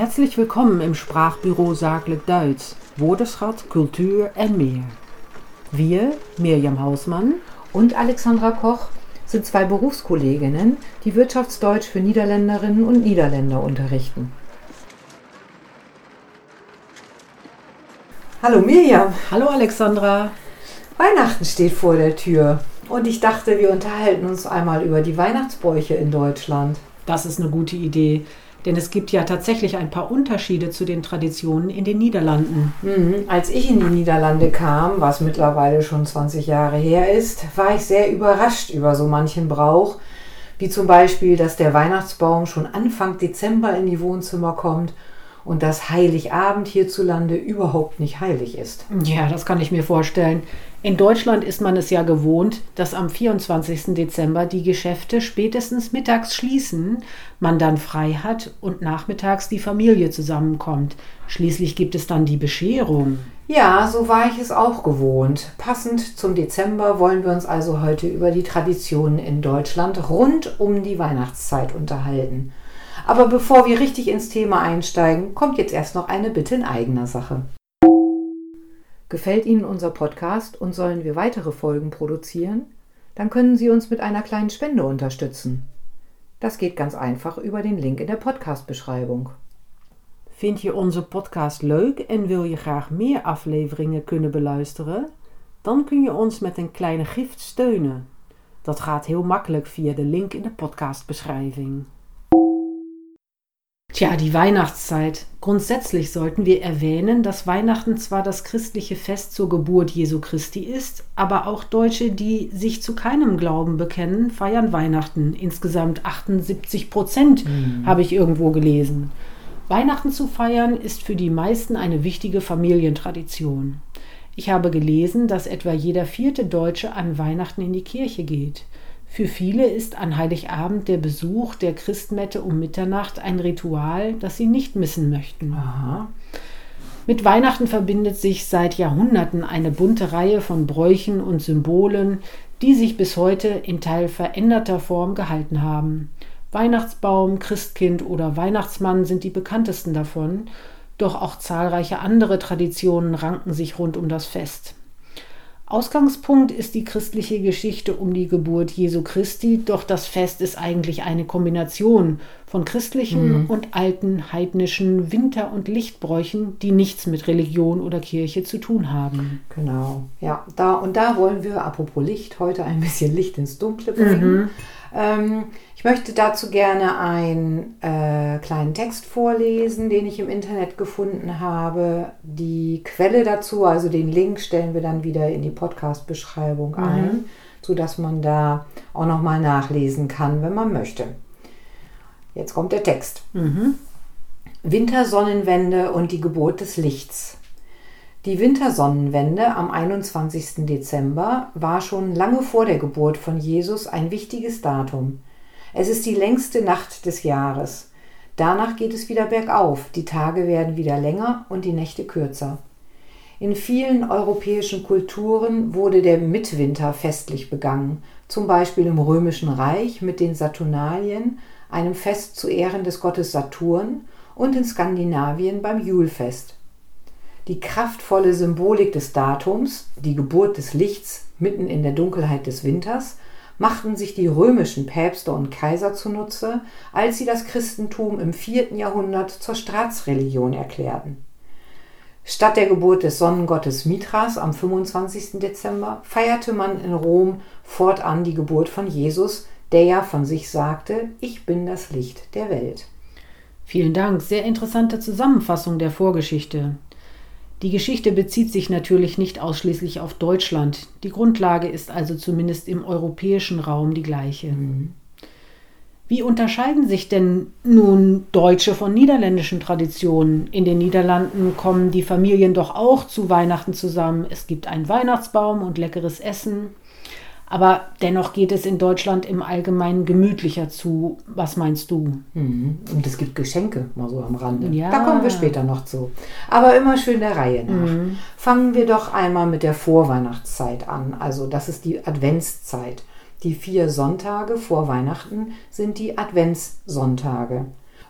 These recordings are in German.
Herzlich willkommen im Sprachbüro Zakelijk Duits, Woordenschat, Kultur en meer. Wir, Mirjam Hausmann und Alexandra Koch, sind zwei Berufskolleginnen, die Wirtschaftsdeutsch für Niederländerinnen und Niederländer unterrichten. Hallo Mirjam. Hallo Alexandra. Weihnachten steht vor der Tür und ich dachte, wir unterhalten uns einmal über die Weihnachtsbräuche in Deutschland. Das ist eine gute Idee. Denn es gibt ja tatsächlich ein paar Unterschiede zu den Traditionen in den Niederlanden. Mhm. Als ich in die Niederlande kam, was mittlerweile schon 20 Jahre her ist, war ich sehr überrascht über so manchen Brauch, wie zum Beispiel, dass der Weihnachtsbaum schon Anfang Dezember in die Wohnzimmer kommt und dass Heiligabend hierzulande überhaupt nicht heilig ist. Ja, das kann ich mir vorstellen. In Deutschland ist man es ja gewohnt, dass am 24. Dezember die Geschäfte spätestens mittags schließen, man dann frei hat und nachmittags die Familie zusammenkommt. Schließlich gibt es dann die Bescherung. Ja, so war ich es auch gewohnt. Passend zum Dezember wollen wir uns also heute über die Traditionen in Deutschland rund um die Weihnachtszeit unterhalten. Aber bevor wir richtig ins Thema einsteigen, kommt jetzt erst noch eine Bitte in eigener Sache. Gefällt Ihnen unser Podcast und sollen wir weitere Folgen produzieren? Dann können Sie uns mit einer kleinen Spende unterstützen. Das geht ganz einfach über den Link in der Podcast-beschreibung. Vind je onze podcast leuk en wil je graag meer afleveringen kunnen beluisteren? Dan kun je ons met een kleine gift steunen. Dat gaat heel makkelijk via de link in de podcastbeschrijving. Tja, die Weihnachtszeit. Grundsätzlich sollten wir erwähnen, dass Weihnachten zwar das christliche Fest zur Geburt Jesu Christi ist, aber auch Deutsche, die sich zu keinem Glauben bekennen, feiern Weihnachten. Insgesamt 78 Prozent mhm. habe ich irgendwo gelesen. Weihnachten zu feiern ist für die meisten eine wichtige Familientradition. Ich habe gelesen, dass etwa jeder vierte Deutsche an Weihnachten in die Kirche geht. Für viele ist an Heiligabend der Besuch der Christmette um Mitternacht ein Ritual, das sie nicht missen möchten. Aha. Mit Weihnachten verbindet sich seit Jahrhunderten eine bunte Reihe von Bräuchen und Symbolen, die sich bis heute in teil veränderter Form gehalten haben. Weihnachtsbaum, Christkind oder Weihnachtsmann sind die bekanntesten davon, doch auch zahlreiche andere Traditionen ranken sich rund um das Fest. Ausgangspunkt ist die christliche Geschichte um die Geburt Jesu Christi, doch das Fest ist eigentlich eine Kombination von christlichen mhm. und alten heidnischen Winter- und Lichtbräuchen, die nichts mit Religion oder Kirche zu tun haben. Genau, ja, da und da wollen wir, apropos Licht, heute ein bisschen Licht ins Dunkle bringen. Mhm. Ähm, ich möchte dazu gerne einen äh, kleinen Text vorlesen, den ich im Internet gefunden habe. Die Quelle dazu, also den Link, stellen wir dann wieder in die Podcast-Beschreibung mhm. ein, sodass man da auch nochmal nachlesen kann, wenn man möchte. Jetzt kommt der Text. Mhm. Wintersonnenwende und die Geburt des Lichts. Die Wintersonnenwende am 21. Dezember war schon lange vor der Geburt von Jesus ein wichtiges Datum. Es ist die längste Nacht des Jahres. Danach geht es wieder bergauf, die Tage werden wieder länger und die Nächte kürzer. In vielen europäischen Kulturen wurde der Mitwinter festlich begangen, zum Beispiel im Römischen Reich mit den Saturnalien, einem Fest zu Ehren des Gottes Saturn, und in Skandinavien beim Julfest. Die kraftvolle Symbolik des Datums, die Geburt des Lichts mitten in der Dunkelheit des Winters, machten sich die römischen Päpste und Kaiser zunutze, als sie das Christentum im vierten Jahrhundert zur Staatsreligion erklärten. Statt der Geburt des Sonnengottes Mithras am 25. Dezember feierte man in Rom fortan die Geburt von Jesus, der ja von sich sagte, ich bin das Licht der Welt. Vielen Dank, sehr interessante Zusammenfassung der Vorgeschichte. Die Geschichte bezieht sich natürlich nicht ausschließlich auf Deutschland. Die Grundlage ist also zumindest im europäischen Raum die gleiche. Mhm. Wie unterscheiden sich denn nun deutsche von niederländischen Traditionen? In den Niederlanden kommen die Familien doch auch zu Weihnachten zusammen. Es gibt einen Weihnachtsbaum und leckeres Essen. Aber dennoch geht es in Deutschland im Allgemeinen gemütlicher zu. Was meinst du? Mhm. Und es gibt Geschenke, mal so am Rande. Ja. Da kommen wir später noch zu. Aber immer schön der Reihe nach. Mhm. Fangen wir doch einmal mit der Vorweihnachtszeit an. Also das ist die Adventszeit. Die vier Sonntage vor Weihnachten sind die Adventssonntage.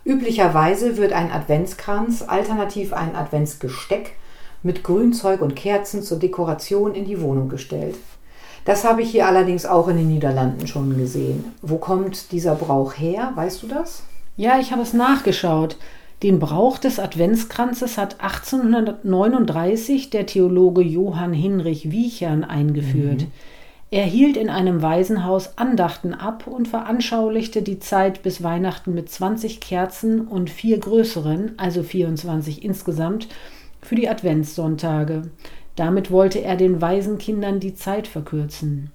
Üblicherweise wird ein Adventskranz, alternativ ein Adventsgesteck, mit Grünzeug und Kerzen zur Dekoration in die Wohnung gestellt. Das habe ich hier allerdings auch in den Niederlanden schon gesehen. Wo kommt dieser Brauch her? Weißt du das? Ja, ich habe es nachgeschaut. Den Brauch des Adventskranzes hat 1839 der Theologe Johann Hinrich Wiechern eingeführt. Mhm. Er hielt in einem Waisenhaus Andachten ab und veranschaulichte die Zeit bis Weihnachten mit 20 Kerzen und vier größeren, also 24 insgesamt, für die Adventssonntage. Damit wollte er den Waisenkindern die Zeit verkürzen.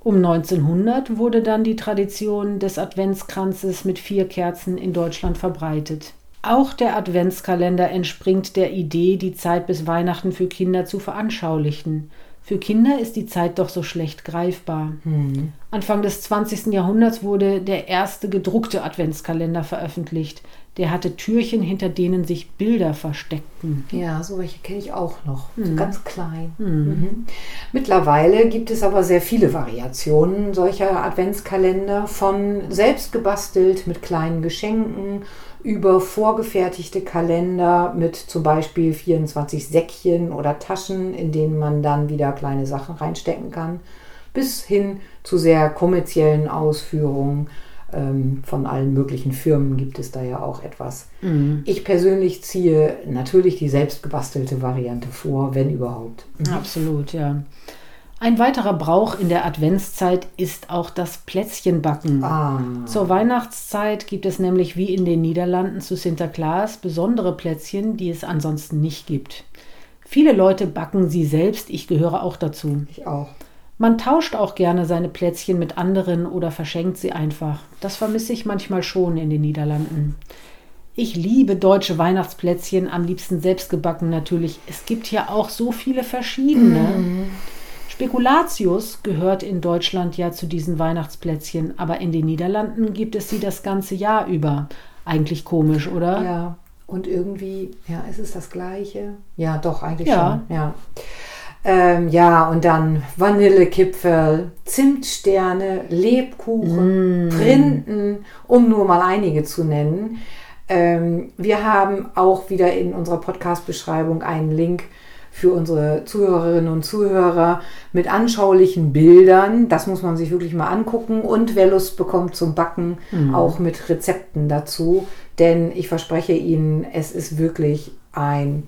Um 1900 wurde dann die Tradition des Adventskranzes mit vier Kerzen in Deutschland verbreitet. Auch der Adventskalender entspringt der Idee, die Zeit bis Weihnachten für Kinder zu veranschaulichen. Für Kinder ist die Zeit doch so schlecht greifbar. Hm. Anfang des 20. Jahrhunderts wurde der erste gedruckte Adventskalender veröffentlicht. Der hatte Türchen, hinter denen sich Bilder versteckten. Ja, so welche kenne ich auch noch. Mhm. So ganz klein. Mhm. Mhm. Mittlerweile gibt es aber sehr viele Variationen solcher Adventskalender, von selbst gebastelt mit kleinen Geschenken über vorgefertigte Kalender mit zum Beispiel 24 Säckchen oder Taschen, in denen man dann wieder kleine Sachen reinstecken kann, bis hin zu sehr kommerziellen Ausführungen ähm, von allen möglichen Firmen gibt es da ja auch etwas. Mhm. Ich persönlich ziehe natürlich die selbstgebastelte Variante vor, wenn überhaupt. Mhm. Absolut, ja. Ein weiterer Brauch in der Adventszeit ist auch das Plätzchenbacken. Ah. Zur Weihnachtszeit gibt es nämlich wie in den Niederlanden zu Sinterklaas besondere Plätzchen, die es ansonsten nicht gibt. Viele Leute backen sie selbst, ich gehöre auch dazu. Ich auch. Man tauscht auch gerne seine Plätzchen mit anderen oder verschenkt sie einfach. Das vermisse ich manchmal schon in den Niederlanden. Ich liebe deutsche Weihnachtsplätzchen, am liebsten selbst gebacken natürlich. Es gibt ja auch so viele verschiedene. Mm. Spekulatius gehört in Deutschland ja zu diesen Weihnachtsplätzchen, aber in den Niederlanden gibt es sie das ganze Jahr über. Eigentlich komisch, oder? Ja, und irgendwie, ja, ist es das Gleiche? Ja, doch, eigentlich ja. schon. Ja. Ähm, ja, und dann Vanillekipferl, Zimtsterne, Lebkuchen, mm. Printen, um nur mal einige zu nennen. Ähm, wir haben auch wieder in unserer Podcast-Beschreibung einen Link für unsere Zuhörerinnen und Zuhörer mit anschaulichen Bildern. Das muss man sich wirklich mal angucken. Und wer Lust bekommt zum Backen, mhm. auch mit Rezepten dazu. Denn ich verspreche Ihnen, es ist wirklich ein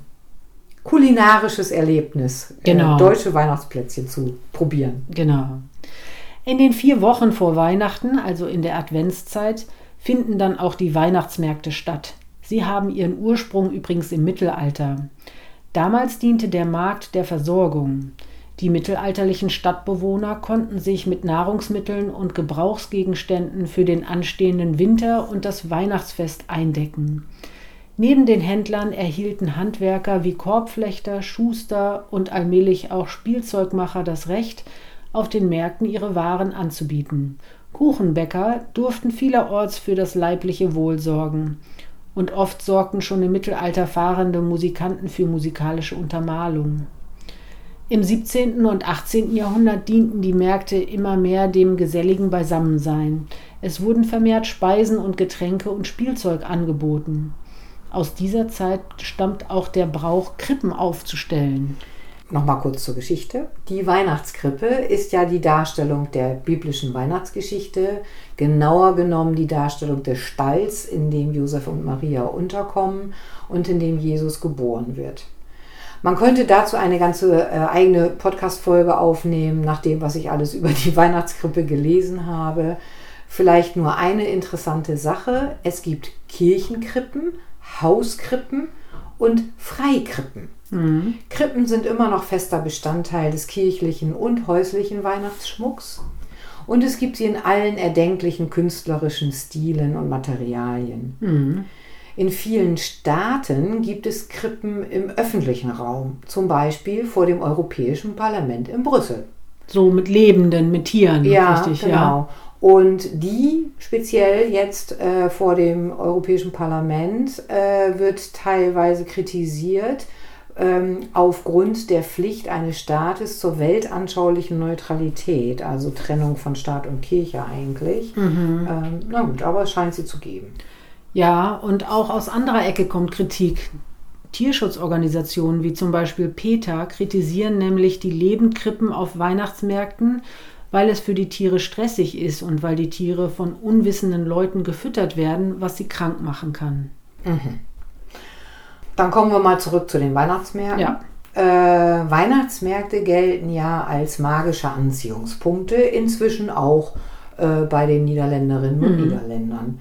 kulinarisches Erlebnis, äh, genau. deutsche Weihnachtsplätzchen zu probieren. Genau. In den vier Wochen vor Weihnachten, also in der Adventszeit, finden dann auch die Weihnachtsmärkte statt. Sie haben ihren Ursprung übrigens im Mittelalter. Damals diente der Markt der Versorgung. Die mittelalterlichen Stadtbewohner konnten sich mit Nahrungsmitteln und Gebrauchsgegenständen für den anstehenden Winter und das Weihnachtsfest eindecken. Neben den Händlern erhielten Handwerker wie Korbflechter, Schuster und allmählich auch Spielzeugmacher das Recht, auf den Märkten ihre Waren anzubieten. Kuchenbäcker durften vielerorts für das leibliche Wohl sorgen und oft sorgten schon im Mittelalter fahrende Musikanten für musikalische Untermalung. Im 17. und 18. Jahrhundert dienten die Märkte immer mehr dem geselligen Beisammensein. Es wurden vermehrt Speisen und Getränke und Spielzeug angeboten. Aus dieser Zeit stammt auch der Brauch, Krippen aufzustellen. Nochmal kurz zur Geschichte. Die Weihnachtskrippe ist ja die Darstellung der biblischen Weihnachtsgeschichte, genauer genommen die Darstellung des Stalls, in dem Josef und Maria unterkommen und in dem Jesus geboren wird. Man könnte dazu eine ganze äh, eigene Podcast-Folge aufnehmen, nach dem, was ich alles über die Weihnachtskrippe gelesen habe. Vielleicht nur eine interessante Sache. Es gibt Kirchenkrippen, Hauskrippen und Freikrippen. Mhm. Krippen sind immer noch fester Bestandteil des kirchlichen und häuslichen Weihnachtsschmucks. Und es gibt sie in allen erdenklichen künstlerischen Stilen und Materialien. Mhm. In vielen Staaten gibt es Krippen im öffentlichen Raum, zum Beispiel vor dem Europäischen Parlament in Brüssel. So mit Lebenden, mit Tieren, ja, richtig, genau. ja. Und die speziell jetzt äh, vor dem Europäischen Parlament äh, wird teilweise kritisiert, ähm, aufgrund der Pflicht eines Staates zur weltanschaulichen Neutralität, also Trennung von Staat und Kirche eigentlich. Mhm. Ähm, na gut, aber es scheint sie zu geben. Ja, und auch aus anderer Ecke kommt Kritik. Tierschutzorganisationen wie zum Beispiel PETA kritisieren nämlich die Lebendkrippen auf Weihnachtsmärkten, weil es für die Tiere stressig ist und weil die Tiere von unwissenden Leuten gefüttert werden, was sie krank machen kann. Mhm. Dann kommen wir mal zurück zu den Weihnachtsmärkten. Ja. Äh, Weihnachtsmärkte gelten ja als magische Anziehungspunkte, inzwischen auch äh, bei den Niederländerinnen und Mhm. Niederländern.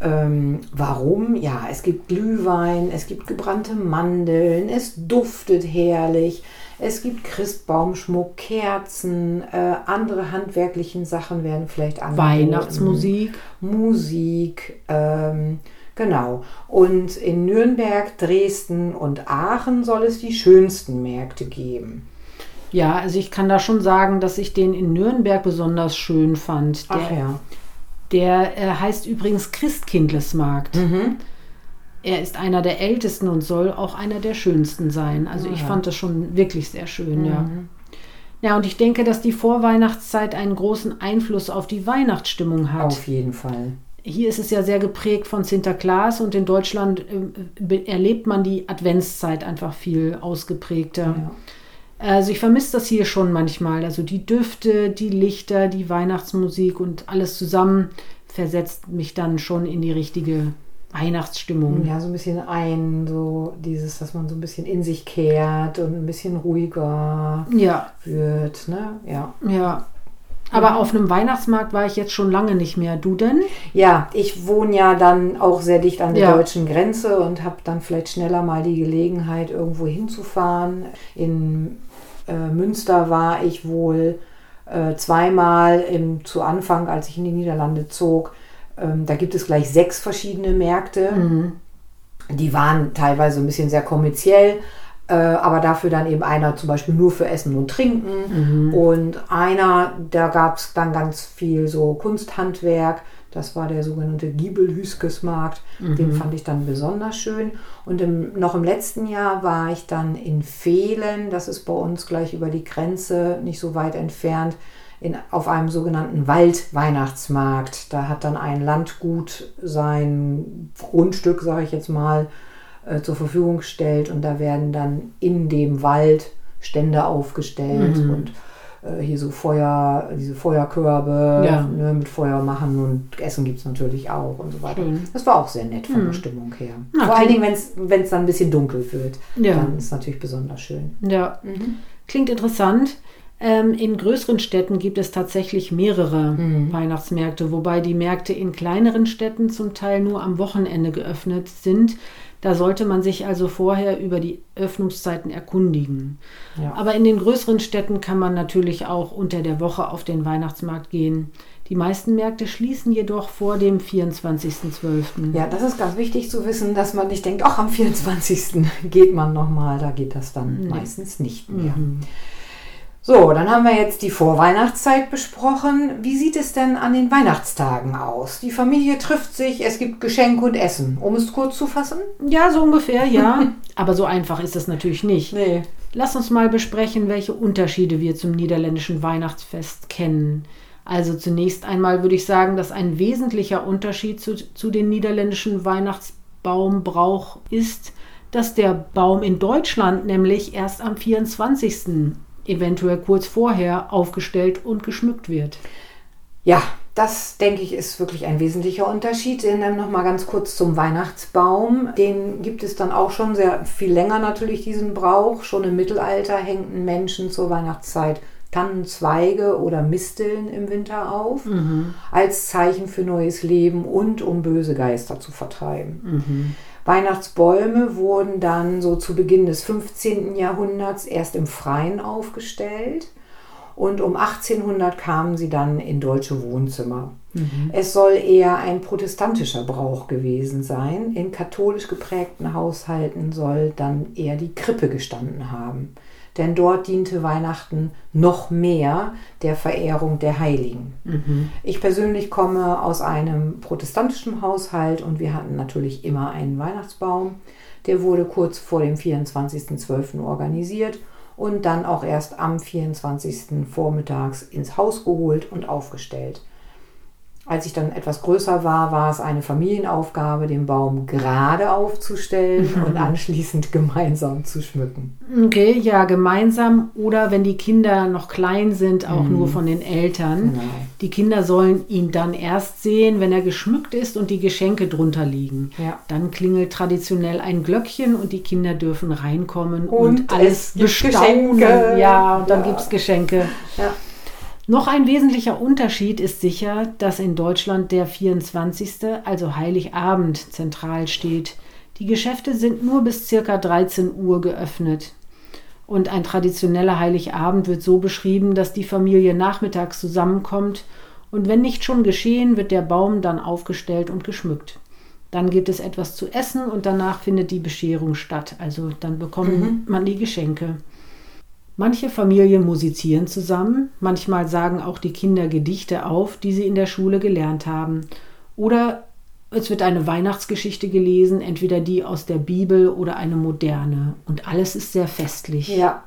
Ähm, warum? Ja, es gibt Glühwein, es gibt gebrannte Mandeln, es duftet herrlich, es gibt Christbaumschmuck, Kerzen, äh, andere handwerklichen Sachen werden vielleicht angeboten. Weihnachtsmusik. Musik, ähm, genau. Und in Nürnberg, Dresden und Aachen soll es die schönsten Märkte geben. Ja, also ich kann da schon sagen, dass ich den in Nürnberg besonders schön fand. Der, Ach ja. der äh, heißt übrigens Christkindlesmarkt. Mhm. Er ist einer der ältesten und soll auch einer der schönsten sein. Also ich Ja. fand das schon wirklich sehr schön, ja. Mhm. Ja, und ich denke, dass die Vorweihnachtszeit einen großen Einfluss auf die Weihnachtsstimmung hat. Auf jeden Fall. Hier ist es ja sehr geprägt von Sinterklaas und in Deutschland äh, erlebt man die Adventszeit einfach viel ausgeprägter. Ja. Also ich vermisse das hier schon manchmal. Also die Düfte, die Lichter, die Weihnachtsmusik und alles zusammen versetzt mich dann schon in die richtige Weihnachtsstimmung. Ja, so ein bisschen ein, so dieses, dass man so ein bisschen in sich kehrt und ein bisschen ruhiger Ja, wird, ne? Ja. ja. Aber auf einem Weihnachtsmarkt war ich jetzt schon lange nicht mehr. Du denn? Ja, ich wohne ja dann auch sehr dicht an der Ja. deutschen Grenze und habe dann vielleicht schneller mal die Gelegenheit, irgendwo hinzufahren. In äh, Münster war ich wohl äh, zweimal im, zu Anfang, als ich in die Niederlande zog. Ähm, da gibt es gleich sechs verschiedene Märkte. Die waren teilweise ein bisschen sehr kommerziell, äh, aber dafür dann eben einer zum Beispiel nur für Essen und Trinken. Und einer, da gab es dann ganz viel so Kunsthandwerk. Das war der sogenannte Giebelhüskesmarkt. Den fand ich dann besonders schön. Und im, noch im letzten Jahr war ich dann in Fehlen. Das ist bei uns gleich über die Grenze, nicht so weit entfernt, in, auf einem sogenannten Waldweihnachtsmarkt. Da hat dann ein Landgut sein Grundstück, sage ich jetzt mal, äh, zur Verfügung gestellt und da werden dann in dem Wald Stände aufgestellt und äh, hier so Feuer, diese Feuerkörbe Ja. ne, mit Feuer machen und Essen gibt es natürlich auch und so weiter. Schön. Das war auch sehr nett von der Stimmung her. Na, Vor allen Dingen, wenn es dann ein bisschen dunkel wird, Ja. dann ist es natürlich besonders schön. Ja, klingt interessant. Ähm, in größeren Städten gibt es tatsächlich mehrere Weihnachtsmärkte, wobei die Märkte in kleineren Städten zum Teil nur am Wochenende geöffnet sind. Da sollte man sich also vorher über die Öffnungszeiten erkundigen. Ja. Aber in den größeren Städten kann man natürlich auch unter der Woche auf den Weihnachtsmarkt gehen. Die meisten Märkte schließen jedoch vor dem 24.12. Ja, das ist ganz wichtig zu wissen, dass man nicht denkt, ach, am 24. geht man nochmal, da geht das dann meistens nicht mehr. So, dann haben wir jetzt die Vorweihnachtszeit besprochen. Wie sieht es denn an den Weihnachtstagen aus? Die Familie trifft sich, es gibt Geschenk und Essen. Um es kurz zu fassen? Ja, so ungefähr, ja. Aber so einfach ist es natürlich nicht. Nee. Lass uns mal besprechen, welche Unterschiede wir zum niederländischen Weihnachtsfest kennen. Also zunächst einmal würde ich sagen, dass ein wesentlicher Unterschied zu, zu den niederländischen Weihnachtsbaumbrauch ist, dass der Baum in Deutschland nämlich erst am 24. eventuell kurz vorher aufgestellt und geschmückt wird. Ja, das denke ich ist wirklich ein wesentlicher Unterschied. Dann noch mal ganz kurz zum Weihnachtsbaum. Den gibt es dann auch schon sehr viel länger natürlich diesen Brauch. Schon im Mittelalter hängten Menschen zur Weihnachtszeit Tannenzweige oder Misteln im Winter auf, als Zeichen für neues Leben und um böse Geister zu vertreiben. Weihnachtsbäume wurden dann so zu Beginn des 15. Jahrhunderts erst im Freien aufgestellt und um 1800 kamen sie dann in deutsche Wohnzimmer. Es soll eher ein protestantischer Brauch gewesen sein. In katholisch geprägten Haushalten soll dann eher die Krippe gestanden haben. Denn dort diente Weihnachten noch mehr der Verehrung der Heiligen. Ich persönlich komme aus einem protestantischen Haushalt und wir hatten natürlich immer einen Weihnachtsbaum. Der wurde kurz vor dem 24.12. organisiert und dann auch erst am 24. vormittags ins Haus geholt und aufgestellt. Als ich dann etwas größer war, war es eine Familienaufgabe, den Baum gerade aufzustellen und anschließend gemeinsam zu schmücken. Okay, ja, gemeinsam oder wenn die Kinder noch klein sind, auch nur von den Eltern. Genau. Die Kinder sollen ihn dann erst sehen, wenn er geschmückt ist und die Geschenke drunter liegen. Ja. Dann klingelt traditionell ein Glöckchen und die Kinder dürfen reinkommen Und und, alles bestaunen. Geschenke. Ja, und dann Ja. gibt es Geschenke. Ja. Noch ein wesentlicher Unterschied ist sicher, dass in Deutschland der 24., also Heiligabend, zentral steht. Die Geschäfte sind nur bis circa 13 Uhr geöffnet. Und ein traditioneller Heiligabend wird so beschrieben, dass die Familie nachmittags zusammenkommt und wenn nicht schon geschehen, wird der Baum dann aufgestellt und geschmückt. Dann gibt es etwas zu essen und danach findet die Bescherung statt. Also dann bekommt man die Geschenke. Manche Familien musizieren zusammen, manchmal sagen auch die Kinder Gedichte auf, die sie in der Schule gelernt haben. Oder es wird eine Weihnachtsgeschichte gelesen, entweder die aus der Bibel oder eine moderne. Und alles ist sehr festlich. Ja.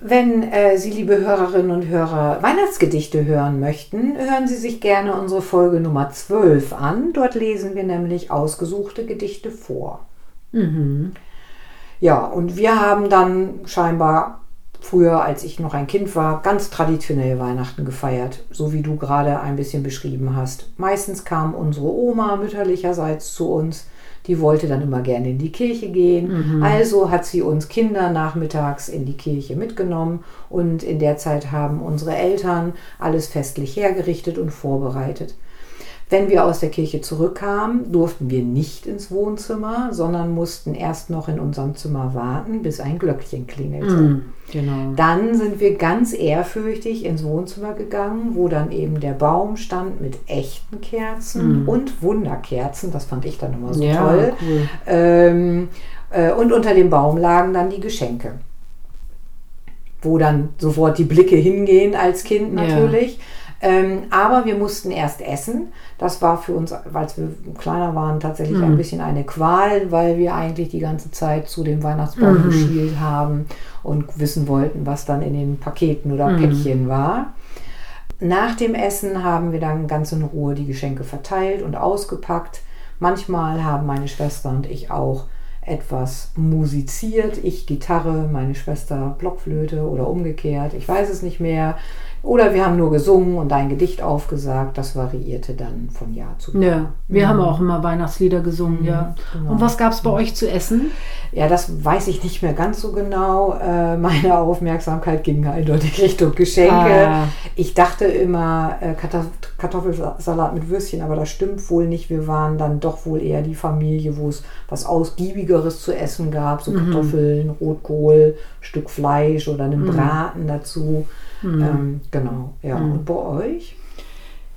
Wenn äh, Sie, liebe Hörerinnen und Hörer, Weihnachtsgedichte hören möchten, hören Sie sich gerne unsere Folge Nummer 12 an. Dort lesen wir nämlich ausgesuchte Gedichte vor. Ja, und wir haben dann scheinbar früher, als ich noch ein Kind war, ganz traditionell Weihnachten gefeiert, so wie du gerade ein bisschen beschrieben hast. Meistens kam unsere Oma mütterlicherseits zu uns. Die wollte dann immer gerne in die Kirche gehen. Also hat sie uns Kinder nachmittags in die Kirche mitgenommen und in der Zeit haben unsere Eltern alles festlich hergerichtet und vorbereitet. Wenn wir aus der Kirche zurückkamen, durften wir nicht ins Wohnzimmer, sondern mussten erst noch in unserem Zimmer warten, bis ein Glöckchen klingelte. Mhm, genau. Dann sind wir ganz ehrfürchtig ins Wohnzimmer gegangen, wo dann eben der Baum stand mit echten Kerzen und Wunderkerzen. Das fand ich dann immer so. Ja, toll. cool. Ähm, äh, und unter dem Baum lagen dann die Geschenke. Wo dann sofort die Blicke hingehen als Kind Ja. Ähm, aber wir mussten erst essen. Das war für uns, als wir kleiner waren, tatsächlich Mhm. ein bisschen eine Qual, weil wir eigentlich die ganze Zeit zu dem Weihnachtsbaum Mhm. geschielt haben und wissen wollten, was dann in den Paketen oder Mhm. Päckchen war. Nach dem Essen haben wir dann ganz in Ruhe die Geschenke verteilt und ausgepackt. Manchmal haben meine Schwester und ich auch etwas musiziert. Ich Gitarre, meine Schwester Blockflöte oder umgekehrt. Ich weiß es nicht mehr. Oder wir haben nur gesungen und ein Gedicht aufgesagt. Das variierte dann von Jahr zu Jahr. Ja, wir haben auch immer Weihnachtslieder gesungen, ja. genau. Und was gab es bei euch zu essen? Ja, das weiß ich nicht mehr ganz so genau. Äh, meine Aufmerksamkeit ging eindeutig Richtung Geschenke. Ah. Ich dachte immer äh, Kartoff- Kartoffelsalat mit Würstchen, aber das stimmt wohl nicht. Wir waren dann doch wohl eher die Familie, wo es was Ausgiebigeres zu essen gab. So Kartoffeln, Rotkohl, Stück Fleisch oder einen Braten dazu. Ähm, genau, ja. Und bei euch?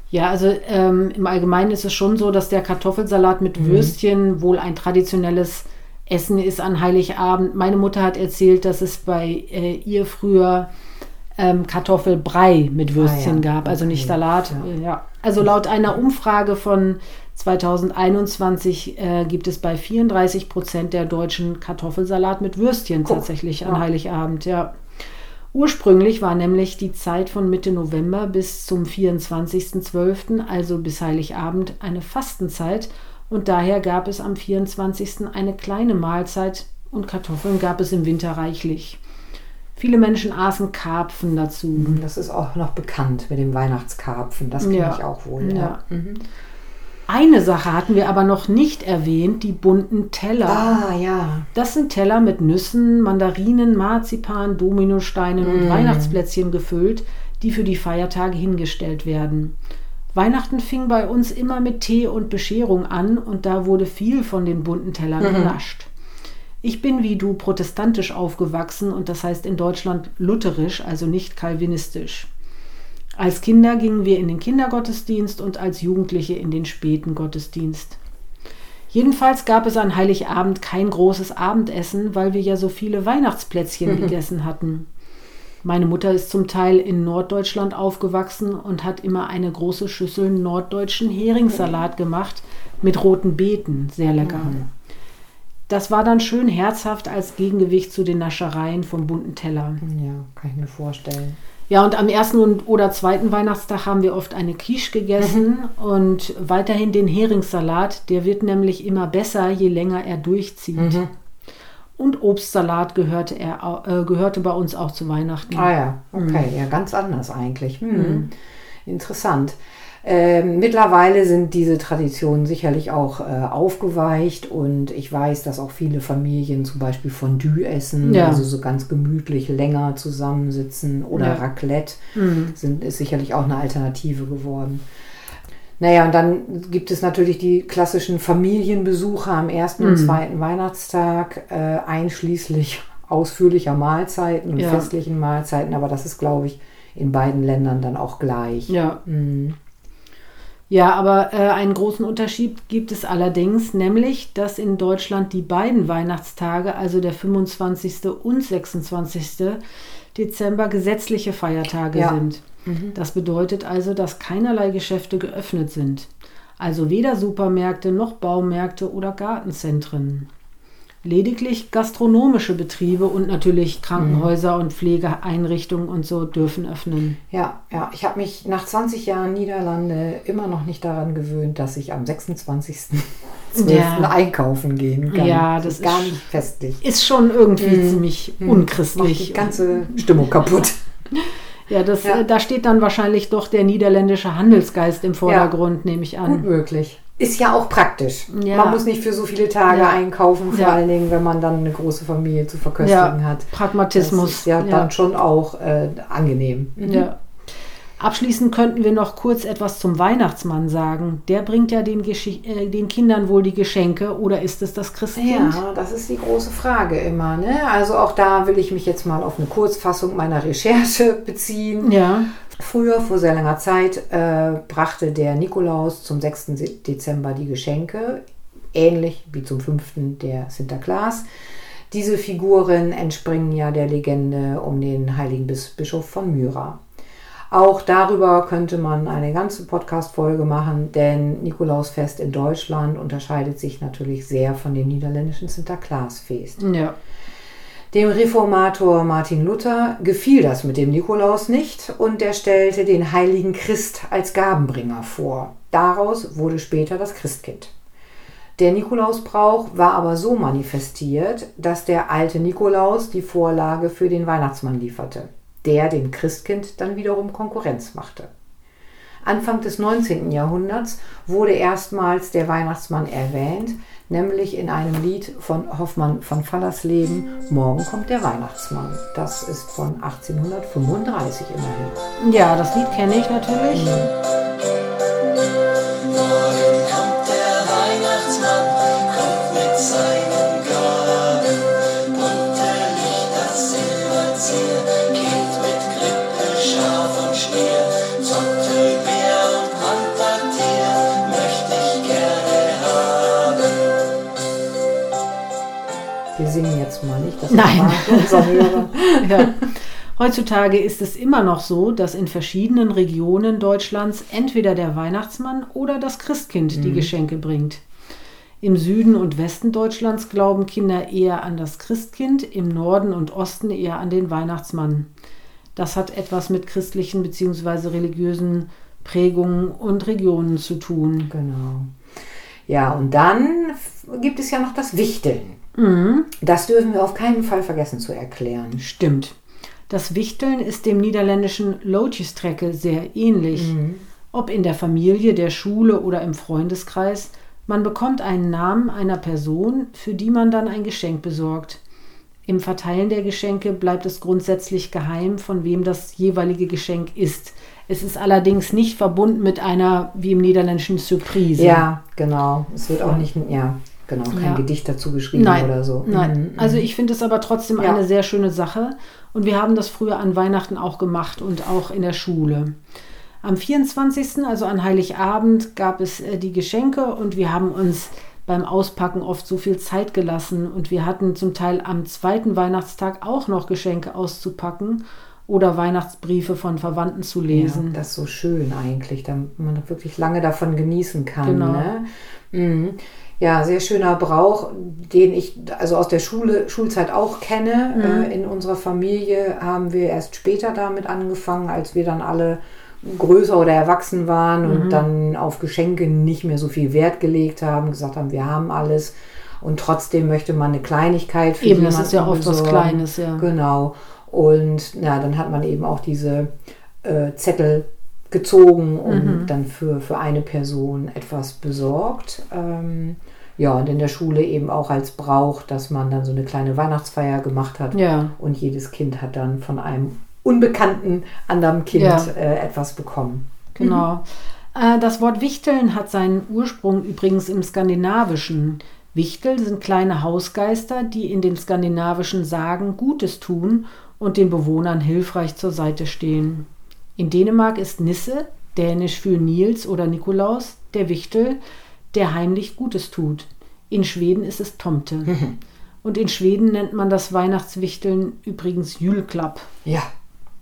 Ja, also ähm, im Allgemeinen ist es schon so, dass der Kartoffelsalat mit Würstchen wohl ein traditionelles Essen ist an Heiligabend. Meine Mutter hat erzählt, dass es bei äh, ihr früher ähm, Kartoffelbrei mit Würstchen Ah, ja. gab, also nicht Okay. Salat. Ja. Ja. Also laut einer Umfrage von 2021 äh, gibt es bei 34 Prozent der Deutschen Kartoffelsalat mit Würstchen Guck. tatsächlich an Ja. Heiligabend, ja. Ursprünglich war nämlich die Zeit von Mitte November bis zum 24.12., also bis Heiligabend, eine Fastenzeit und daher gab es am 24. eine kleine Mahlzeit und Kartoffeln gab es im Winter reichlich. Viele Menschen aßen Karpfen dazu. Das ist auch noch bekannt mit dem Weihnachtskarpfen. Das kenne Ja. ich auch wohl. Ja. Eine Sache hatten wir aber noch nicht erwähnt, die bunten Teller. Ah, ja. Das sind Teller mit Nüssen, Mandarinen, Marzipan, Dominosteinen und Weihnachtsplätzchen gefüllt, die für die Feiertage hingestellt werden. Weihnachten fing bei uns immer mit Tee und Bescherung an und da wurde viel von den bunten Tellern genascht. Ich bin wie du protestantisch aufgewachsen und das heißt in Deutschland lutherisch, also nicht kalvinistisch. Als Kinder gingen wir in den Kindergottesdienst und als Jugendliche in den späten Gottesdienst. Jedenfalls gab es an Heiligabend kein großes Abendessen, weil wir ja so viele Weihnachtsplätzchen gegessen hatten. Meine Mutter ist zum Teil in Norddeutschland aufgewachsen und hat immer eine große Schüssel norddeutschen Heringssalat gemacht mit roten Beeten. Sehr lecker. Das war dann schön herzhaft als Gegengewicht zu den Naschereien vom bunten Teller. Ja, kann ich mir vorstellen. Ja, und am ersten und oder zweiten Weihnachtstag haben wir oft eine Quiche gegessen Mhm. und weiterhin den Heringssalat. Der wird nämlich immer besser, je länger er durchzieht. Mhm. Und Obstsalat gehörte, er, äh, gehörte bei uns auch zu Weihnachten. Ah ja, okay, ja, ganz anders eigentlich. Hm. Interessant. Ähm, mittlerweile sind diese Traditionen sicherlich auch äh, aufgeweicht und ich weiß, dass auch viele Familien zum Beispiel Fondue essen, Ja. also so ganz gemütlich länger zusammensitzen oder Ja. Raclette Mhm. sind, ist sicherlich auch eine Alternative geworden. Naja, und dann gibt es natürlich die klassischen Familienbesuche am ersten und zweiten Weihnachtstag, äh, einschließlich ausführlicher Mahlzeiten und Ja. festlichen Mahlzeiten, aber das ist, glaube ich, in beiden Ländern dann auch gleich. Ja. Mhm. Ja, aber äh, einen großen Unterschied gibt es allerdings, nämlich, dass in Deutschland die beiden Weihnachtstage, also der 25. und 26. Dezember, gesetzliche Feiertage Ja. sind. Das bedeutet also, dass keinerlei Geschäfte geöffnet sind. Also weder Supermärkte noch Baumärkte oder Gartenzentren. Lediglich gastronomische Betriebe und natürlich Krankenhäuser und Pflegeeinrichtungen und so dürfen öffnen. Ja, ja, ich habe mich nach 20 Jahren Niederlande immer noch nicht daran gewöhnt, dass ich am 26.12. Ja. einkaufen gehen kann. Ja, das gar ist- nicht festlich. Ist schon irgendwie ziemlich Macht unchristlich. die ganze Stimmung kaputt. Ja, das, Ja. Da steht dann wahrscheinlich doch der niederländische Handelsgeist im Vordergrund, nehme ich Gut an. möglich. Ist ja auch praktisch. Ja. Man muss nicht für so viele Tage Ja. einkaufen, vor Ja. allen Dingen, wenn man dann eine große Familie zu verköstigen hat. Pragmatismus. ist ja, dann schon auch äh, angenehm. Ja. Abschließend könnten wir noch kurz etwas zum Weihnachtsmann sagen. Der bringt ja den, Geschi äh, den Kindern wohl die Geschenke oder ist es das Christkind? Ja, das ist die große Frage immer. Ne? Also auch da will ich mich jetzt mal auf eine Kurzfassung meiner Recherche beziehen. Ja. Früher, vor sehr langer Zeit, äh, brachte der Nikolaus zum 6. Dezember die Geschenke, ähnlich wie zum 5. der Sinterklaas. Diese Figuren entspringen ja der Legende um den heiligen Bis Bischof von Myra. Auch darüber könnte man eine ganze Podcast-Folge machen, denn Nikolausfest in Deutschland unterscheidet sich natürlich sehr von dem niederländischen Sinterklaasfest. Ja. Dem Reformator Martin Luther gefiel das mit dem Nikolaus nicht und er stellte den heiligen Christ als Gabenbringer vor. Daraus wurde später das Christkind. Der Nikolausbrauch war aber so manifestiert, dass der alte Nikolaus die Vorlage für den Weihnachtsmann lieferte, der dem Christkind dann wiederum Konkurrenz machte. Anfang des 19. Jahrhunderts wurde erstmals der Weihnachtsmann erwähnt, nämlich in einem Lied von Hoffmann von Fallersleben, Morgen kommt der Weihnachtsmann. Das ist von 1835 immerhin. ja, das Lied kenne ich natürlich. Morgen singen jetzt mal nicht, das Nein. Ja. Heutzutage ist es immer noch so, dass in verschiedenen Regionen Deutschlands entweder der Weihnachtsmann oder das Christkind die Geschenke bringt. Im Süden und Westen Deutschlands glauben Kinder eher an das Christkind, im Norden und Osten eher an den Weihnachtsmann. Das hat etwas mit christlichen bzw. religiösen Prägungen und Regionen zu tun. Genau. Ja, und dann gibt es ja noch das Wichteln. Das dürfen wir auf keinen Fall vergessen zu erklären. Stimmt. Das Wichteln ist dem niederländischen Loodjestrekke sehr ähnlich. Ob in der Familie, der Schule oder im Freundeskreis, man bekommt einen Namen einer Person, für die man dann ein Geschenk besorgt. Im Verteilen der Geschenke bleibt es grundsätzlich geheim, von wem das jeweilige Geschenk ist. Es ist allerdings nicht verbunden mit einer, wie im niederländischen, Surprise. Ja, genau. Es wird auch nicht, ja, genau, kein Ja. Gedicht dazu geschrieben Nein, oder so. nein. Mhm. Also ich finde es aber trotzdem Ja. eine sehr schöne Sache und wir haben das früher an Weihnachten auch gemacht und auch in der Schule. Am 24., also an Heiligabend, gab es äh, die Geschenke und wir haben uns beim Auspacken oft so viel Zeit gelassen und wir hatten zum Teil am zweiten Weihnachtstag auch noch Geschenke auszupacken oder Weihnachtsbriefe von Verwandten zu lesen. Ja, das ist so schön eigentlich, damit man wirklich lange davon genießen kann. Genau. Ne? Mhm. Ja, sehr schöner Brauch, den ich also aus der Schule, Schulzeit auch kenne. Mhm. Äh, in unserer Familie haben wir erst später damit angefangen, als wir dann alle größer oder erwachsen waren Mhm. und dann auf Geschenke nicht mehr so viel Wert gelegt haben, gesagt haben, wir haben alles. Und trotzdem möchte man eine Kleinigkeit für Eben, das jemanden ist ja oft was besorgen. Kleines, ja. Genau. Und na, dann hat man eben auch diese äh, Zettel gezogen und Mhm. dann für, für eine Person etwas besorgt. Ähm, ja, und in der Schule eben auch als Brauch, dass man dann so eine kleine Weihnachtsfeier gemacht hat. Ja. Und jedes Kind hat dann von einem unbekannten anderen Kind Ja. äh, etwas bekommen. Genau. Äh, Das Wort Wichteln hat seinen Ursprung übrigens im Skandinavischen. Wichtel sind kleine Hausgeister, die in den skandinavischen Sagen Gutes tun und den Bewohnern hilfreich zur Seite stehen. In Dänemark ist Nisse, dänisch für Nils oder Nikolaus, der Wichtel, der heimlich Gutes tut. In Schweden ist es Tomte. Und in Schweden nennt man das Weihnachtswichteln übrigens Julklapp. Ja,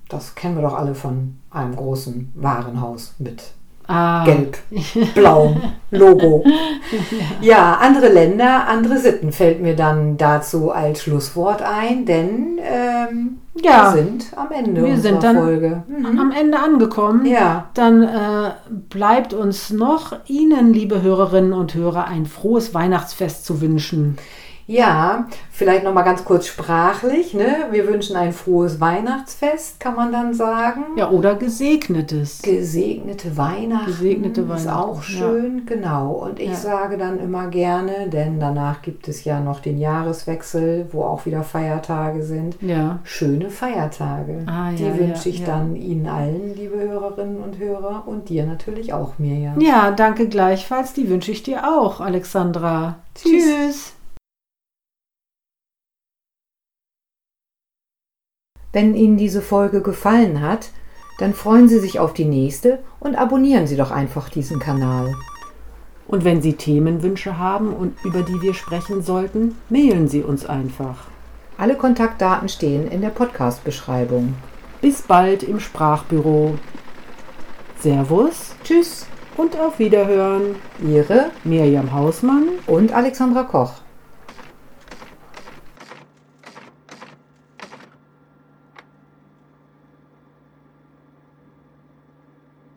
das kennen wir doch alle von einem großen Warenhaus mit Ah, gelb, blau Logo. Ja, andere Länder, andere Sitten fällt mir dann dazu als Schlusswort ein, denn ähm, Ja. wir sind am Ende Wir unserer sind dann Folge. Mhm. am Ende angekommen. Ja, Dann äh, bleibt uns noch Ihnen, liebe Hörerinnen und Hörer, ein frohes Weihnachtsfest zu wünschen. Ja, vielleicht noch mal ganz kurz sprachlich. Ne? Wir wünschen ein frohes Weihnachtsfest, kann man dann sagen. Ja, oder gesegnetes. Gesegnete Weihnachten. Gesegnete Ist Weihnachten, auch schön, genau. Und ich Ja. sage dann immer gerne, denn danach gibt es ja noch den Jahreswechsel, wo auch wieder Feiertage sind. Ja. Schöne Feiertage. Ah, Die ja, wünsche ja, ich ja. dann Ihnen allen, liebe Hörerinnen und Hörer, und dir natürlich auch, Mirjam. Ja, danke gleichfalls. Die wünsche ich dir auch, Alexandra. Tschüss. Tschüss. Wenn Ihnen diese Folge gefallen hat, dann freuen Sie sich auf die nächste und abonnieren Sie doch einfach diesen Kanal. Und wenn Sie Themenwünsche haben und über die wir sprechen sollten, mailen Sie uns einfach. Alle Kontaktdaten stehen in der Podcast-Beschreibung. Bis bald im Sprachbüro. Servus Tschüss, und auf Wiederhören. Ihre Mirjam Hausmann und Alexandra Koch.